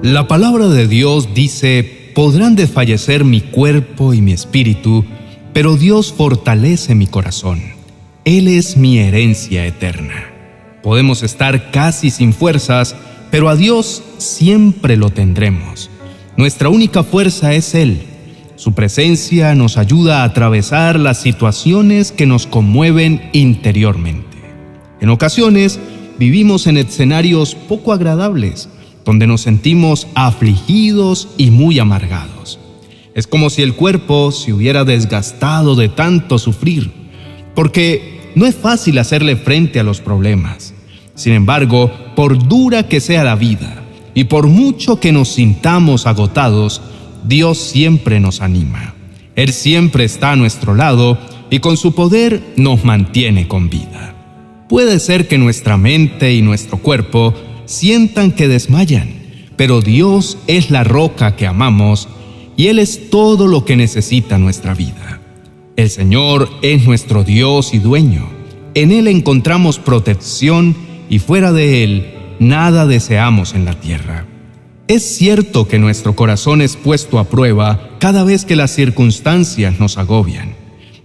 La palabra de Dios dice, podrán desfallecer mi cuerpo y mi espíritu, pero Dios fortalece mi corazón. Él es mi herencia eterna. Podemos estar casi sin fuerzas, pero a Dios siempre lo tendremos. Nuestra única fuerza es Él. Su presencia nos ayuda a atravesar las situaciones que nos conmueven interiormente. En ocasiones vivimos en escenarios poco agradables, donde nos sentimos afligidos y muy amargados. Es como si el cuerpo se hubiera desgastado de tanto sufrir, porque no es fácil hacerle frente a los problemas. Sin embargo, por dura que sea la vida y por mucho que nos sintamos agotados, Dios siempre nos anima. Él siempre está a nuestro lado y con su poder nos mantiene con vida. Puede ser que nuestra mente y nuestro cuerpo sientan que desmayan, pero Dios es la roca que amamos y Él es todo lo que necesita nuestra vida. El Señor es nuestro Dios y dueño. En Él encontramos protección y fuera de Él nada deseamos en la tierra. Es cierto que nuestro corazón es puesto a prueba cada vez que las circunstancias nos agobian,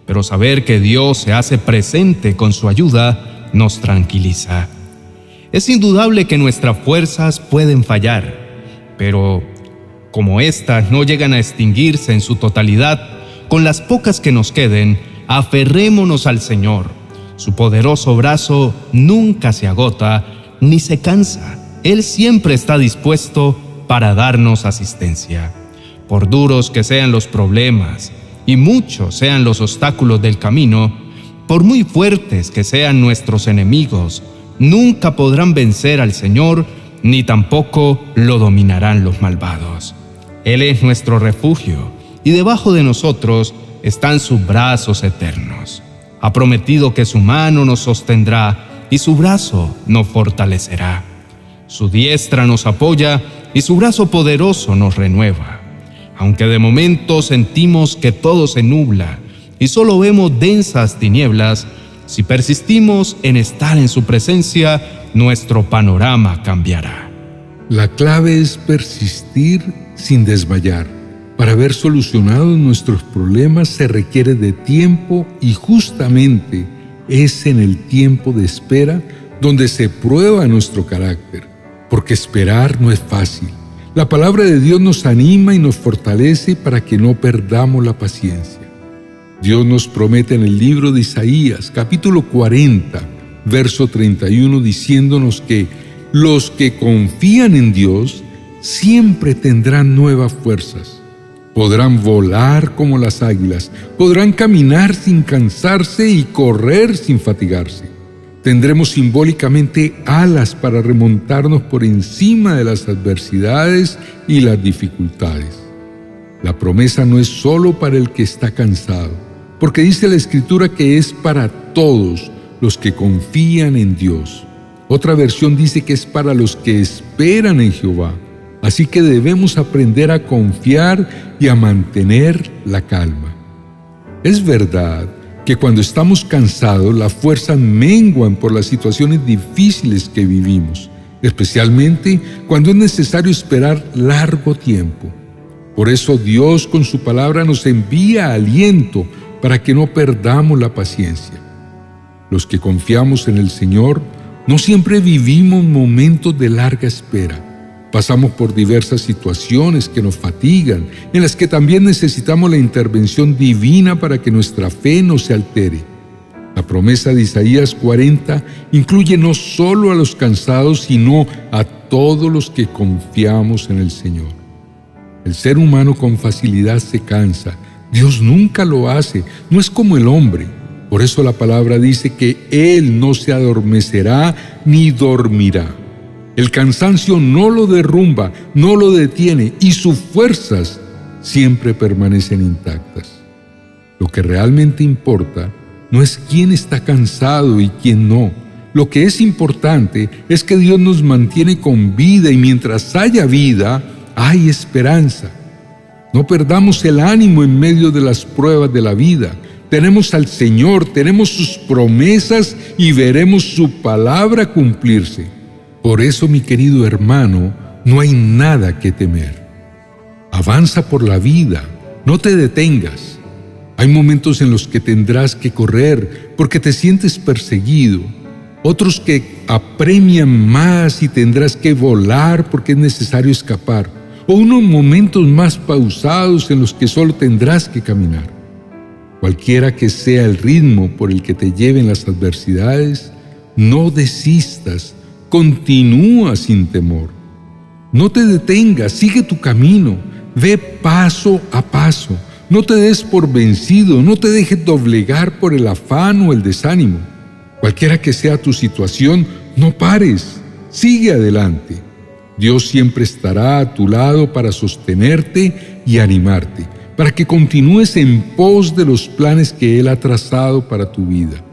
pero saber que Dios se hace presente con su ayuda nos tranquiliza. Es indudable que nuestras fuerzas pueden fallar, pero como éstas no llegan a extinguirse en su totalidad, con las pocas que nos queden, aferrémonos al Señor. Su poderoso brazo nunca se agota ni se cansa. Él siempre está dispuesto para darnos asistencia. Por duros que sean los problemas y muchos sean los obstáculos del camino, por muy fuertes que sean nuestros enemigos, nunca podrán vencer al Señor, ni tampoco lo dominarán los malvados. Él es nuestro refugio, y debajo de nosotros están sus brazos eternos. Ha prometido que su mano nos sostendrá y su brazo nos fortalecerá. Su diestra nos apoya y su brazo poderoso nos renueva. Aunque de momento sentimos que todo se nubla y solo vemos densas tinieblas, si persistimos en estar en su presencia, nuestro panorama cambiará. La clave es persistir sin desmayar. Para haber solucionado nuestros problemas se requiere de tiempo y justamente es en el tiempo de espera donde se prueba nuestro carácter, porque esperar no es fácil. La palabra de Dios nos anima y nos fortalece para que no perdamos la paciencia. Dios nos promete en el libro de Isaías, capítulo 40, verso 31, diciéndonos que los que confían en Dios siempre tendrán nuevas fuerzas. Podrán volar como las águilas, podrán caminar sin cansarse y correr sin fatigarse. Tendremos simbólicamente alas para remontarnos por encima de las adversidades y las dificultades. La promesa no es solo para el que está cansado porque dice la Escritura que es para todos los que confían en Dios. Otra versión dice que es para los que esperan en Jehová. Así que debemos aprender a confiar y a mantener la calma. Es verdad que cuando estamos cansados las fuerzas menguan por las situaciones difíciles que vivimos, especialmente cuando es necesario esperar largo tiempo. Por eso Dios con su palabra nos envía aliento para que no perdamos la paciencia. Los que confiamos en el Señor no siempre vivimos momentos de larga espera. Pasamos por diversas situaciones que nos fatigan, en las que también necesitamos la intervención divina para que nuestra fe no se altere. La promesa de Isaías 40 incluye no solo a los cansados, sino a todos los que confiamos en el Señor. El ser humano con facilidad se cansa, Dios nunca lo hace, no es como el hombre. Por eso la palabra dice que Él no se adormecerá ni dormirá. El cansancio no lo derrumba, no lo detiene y sus fuerzas siempre permanecen intactas. Lo que realmente importa no es quién está cansado y quién no. Lo que es importante es que Dios nos mantiene con vida y mientras haya vida, hay esperanza. No perdamos el ánimo en medio de las pruebas de la vida. Tenemos al Señor, tenemos sus promesas y veremos su palabra cumplirse. Por eso, mi querido hermano, no hay nada que temer. Avanza por la vida, no te detengas. Hay momentos en los que tendrás que correr porque te sientes perseguido, otros que apremian más y tendrás que volar porque es necesario escapar, o unos momentos más pausados en los que solo tendrás que caminar. Cualquiera que sea el ritmo por el que te lleven las adversidades, no desistas, continúa sin temor. No te detengas, sigue tu camino, ve paso a paso. No te des por vencido, no te dejes doblegar por el afán o el desánimo. Cualquiera que sea tu situación, no pares, sigue adelante. Dios siempre estará a tu lado para sostenerte y animarte, para que continúes en pos de los planes que Él ha trazado para tu vida.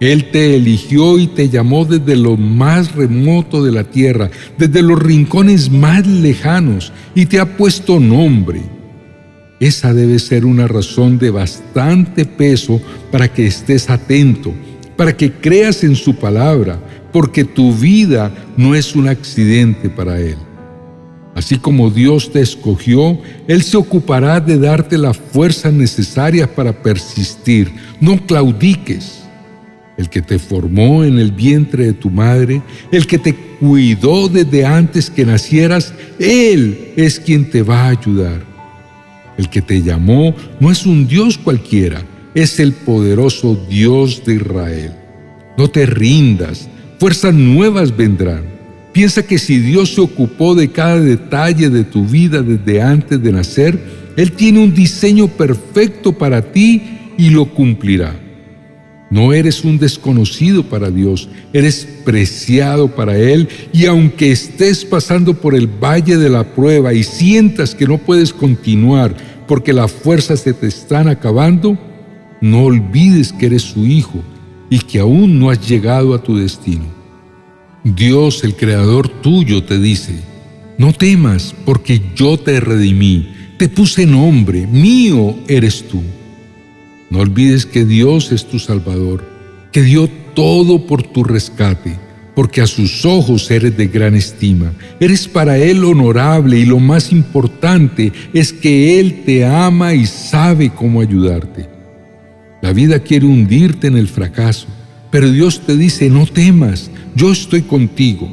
Él te eligió y te llamó desde lo más remoto de la tierra, desde los rincones más lejanos, y te ha puesto nombre. Esa debe ser una razón de bastante peso para que estés atento para que creas en su palabra, porque tu vida no es un accidente para Él. Así como Dios te escogió, Él se ocupará de darte las fuerzas necesarias para persistir. No claudiques. El que te formó en el vientre de tu madre, el que te cuidó desde antes que nacieras, Él es quien te va a ayudar. El que te llamó no es un Dios cualquiera, es el poderoso Dios de Israel. No te rindas, fuerzas nuevas vendrán. Piensa que si Dios se ocupó de cada detalle de tu vida desde antes de nacer, Él tiene un diseño perfecto para ti y lo cumplirá. No eres un desconocido para Dios, eres preciado para Él y aunque estés pasando por el valle de la prueba y sientas que no puedes continuar porque las fuerzas se te están acabando, no olvides que eres su hijo y que aún no has llegado a tu destino. Dios, el Creador tuyo, te dice, no temas porque yo te redimí, te puse nombre, mío eres tú. No olvides que Dios es tu Salvador, que dio todo por tu rescate, porque a sus ojos eres de gran estima, eres para Él honorable y lo más importante es que Él te ama y sabe cómo ayudarte. La vida quiere hundirte en el fracaso, pero Dios te dice, no temas, yo estoy contigo.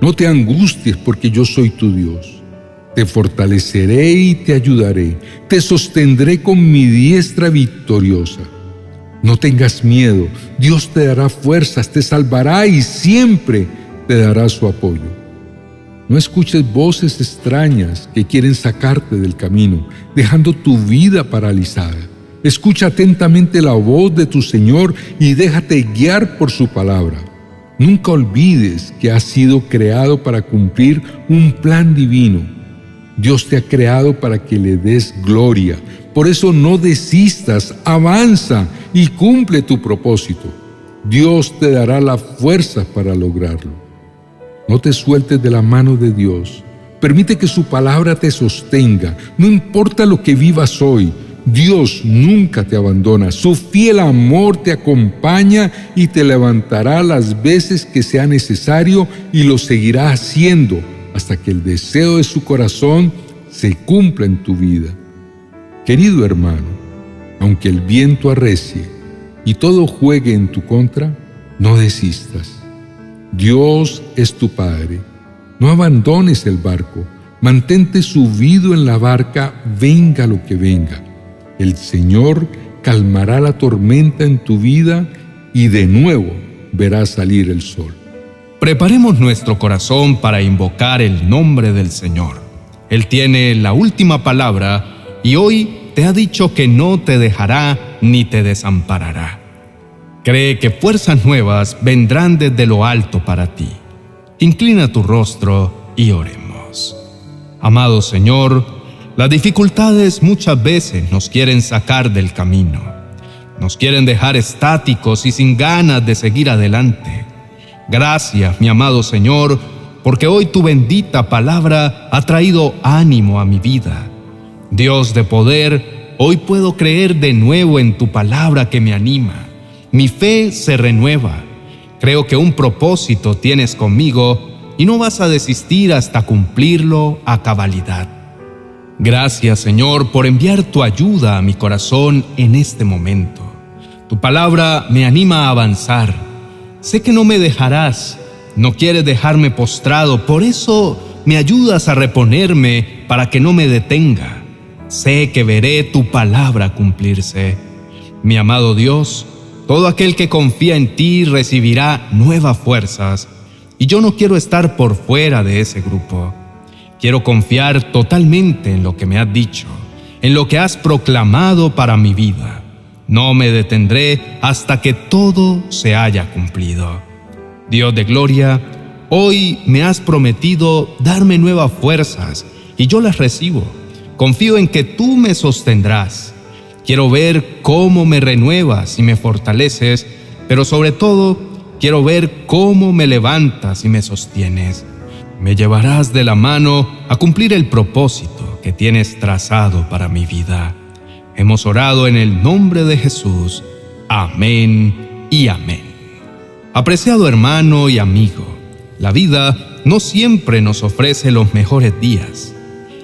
No te angusties porque yo soy tu Dios. Te fortaleceré y te ayudaré. Te sostendré con mi diestra victoriosa. No tengas miedo, Dios te dará fuerzas, te salvará y siempre te dará su apoyo. No escuches voces extrañas que quieren sacarte del camino, dejando tu vida paralizada. Escucha atentamente la voz de tu Señor y déjate guiar por su palabra. Nunca olvides que has sido creado para cumplir un plan divino. Dios te ha creado para que le des gloria. Por eso no desistas, avanza y cumple tu propósito. Dios te dará la fuerza para lograrlo. No te sueltes de la mano de Dios. Permite que su palabra te sostenga. No importa lo que vivas hoy, Dios nunca te abandona, su fiel amor te acompaña y te levantará las veces que sea necesario y lo seguirá haciendo hasta que el deseo de su corazón se cumpla en tu vida. Querido hermano, aunque el viento arrecie y todo juegue en tu contra, no desistas. Dios es tu Padre. No abandones el barco. Mantente subido en la barca, venga lo que venga el Señor calmará la tormenta en tu vida y de nuevo verás salir el sol. Preparemos nuestro corazón para invocar el nombre del Señor. Él tiene la última palabra y hoy te ha dicho que no te dejará ni te desamparará. Cree que fuerzas nuevas vendrán desde lo alto para ti. Inclina tu rostro y oremos. Amado Señor, las dificultades muchas veces nos quieren sacar del camino. Nos quieren dejar estáticos y sin ganas de seguir adelante. Gracias, mi amado Señor, porque hoy tu bendita palabra ha traído ánimo a mi vida. Dios de poder, hoy puedo creer de nuevo en tu palabra que me anima. Mi fe se renueva. Creo que un propósito tienes conmigo y no vas a desistir hasta cumplirlo a cabalidad. Gracias Señor por enviar tu ayuda a mi corazón en este momento. Tu palabra me anima a avanzar. Sé que no me dejarás, no quieres dejarme postrado, por eso me ayudas a reponerme para que no me detenga. Sé que veré tu palabra cumplirse. Mi amado Dios, todo aquel que confía en ti recibirá nuevas fuerzas, y yo no quiero estar por fuera de ese grupo. Quiero confiar totalmente en lo que me has dicho, en lo que has proclamado para mi vida. No me detendré hasta que todo se haya cumplido. Dios de gloria, hoy me has prometido darme nuevas fuerzas y yo las recibo. Confío en que tú me sostendrás. Quiero ver cómo me renuevas y me fortaleces, pero sobre todo quiero ver cómo me levantas y me sostienes me llevarás de la mano a cumplir el propósito que tienes trazado para mi vida. Hemos orado en el nombre de Jesús. Amén y amén. Apreciado hermano y amigo, la vida no siempre nos ofrece los mejores días.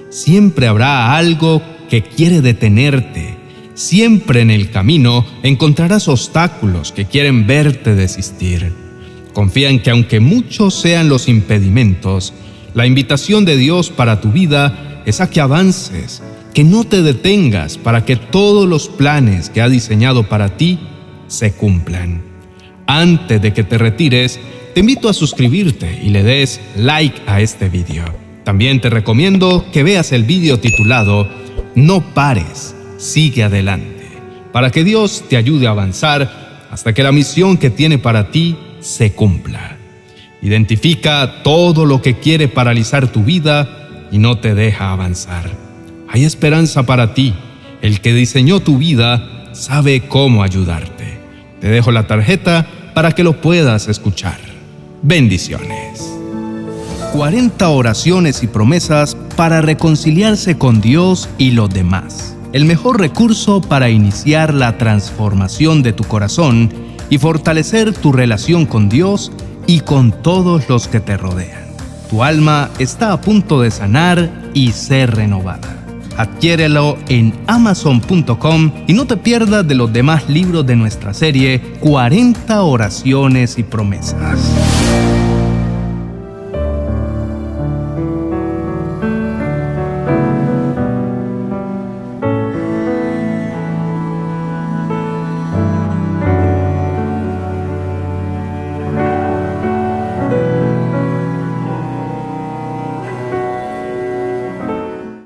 Siempre habrá algo que quiere detenerte. Siempre en el camino encontrarás obstáculos que quieren verte desistir. Confía en que aunque muchos sean los impedimentos, la invitación de Dios para tu vida es a que avances, que no te detengas para que todos los planes que ha diseñado para ti se cumplan. Antes de que te retires, te invito a suscribirte y le des like a este video. También te recomiendo que veas el video titulado No pares, sigue adelante, para que Dios te ayude a avanzar hasta que la misión que tiene para ti se cumpla. Identifica todo lo que quiere paralizar tu vida y no te deja avanzar. Hay esperanza para ti. El que diseñó tu vida sabe cómo ayudarte. Te dejo la tarjeta para que lo puedas escuchar. Bendiciones. 40 oraciones y promesas para reconciliarse con Dios y los demás. El mejor recurso para iniciar la transformación de tu corazón y fortalecer tu relación con Dios y con todos los que te rodean. Tu alma está a punto de sanar y ser renovada. Adquiérelo en amazon.com y no te pierdas de los demás libros de nuestra serie 40 oraciones y promesas.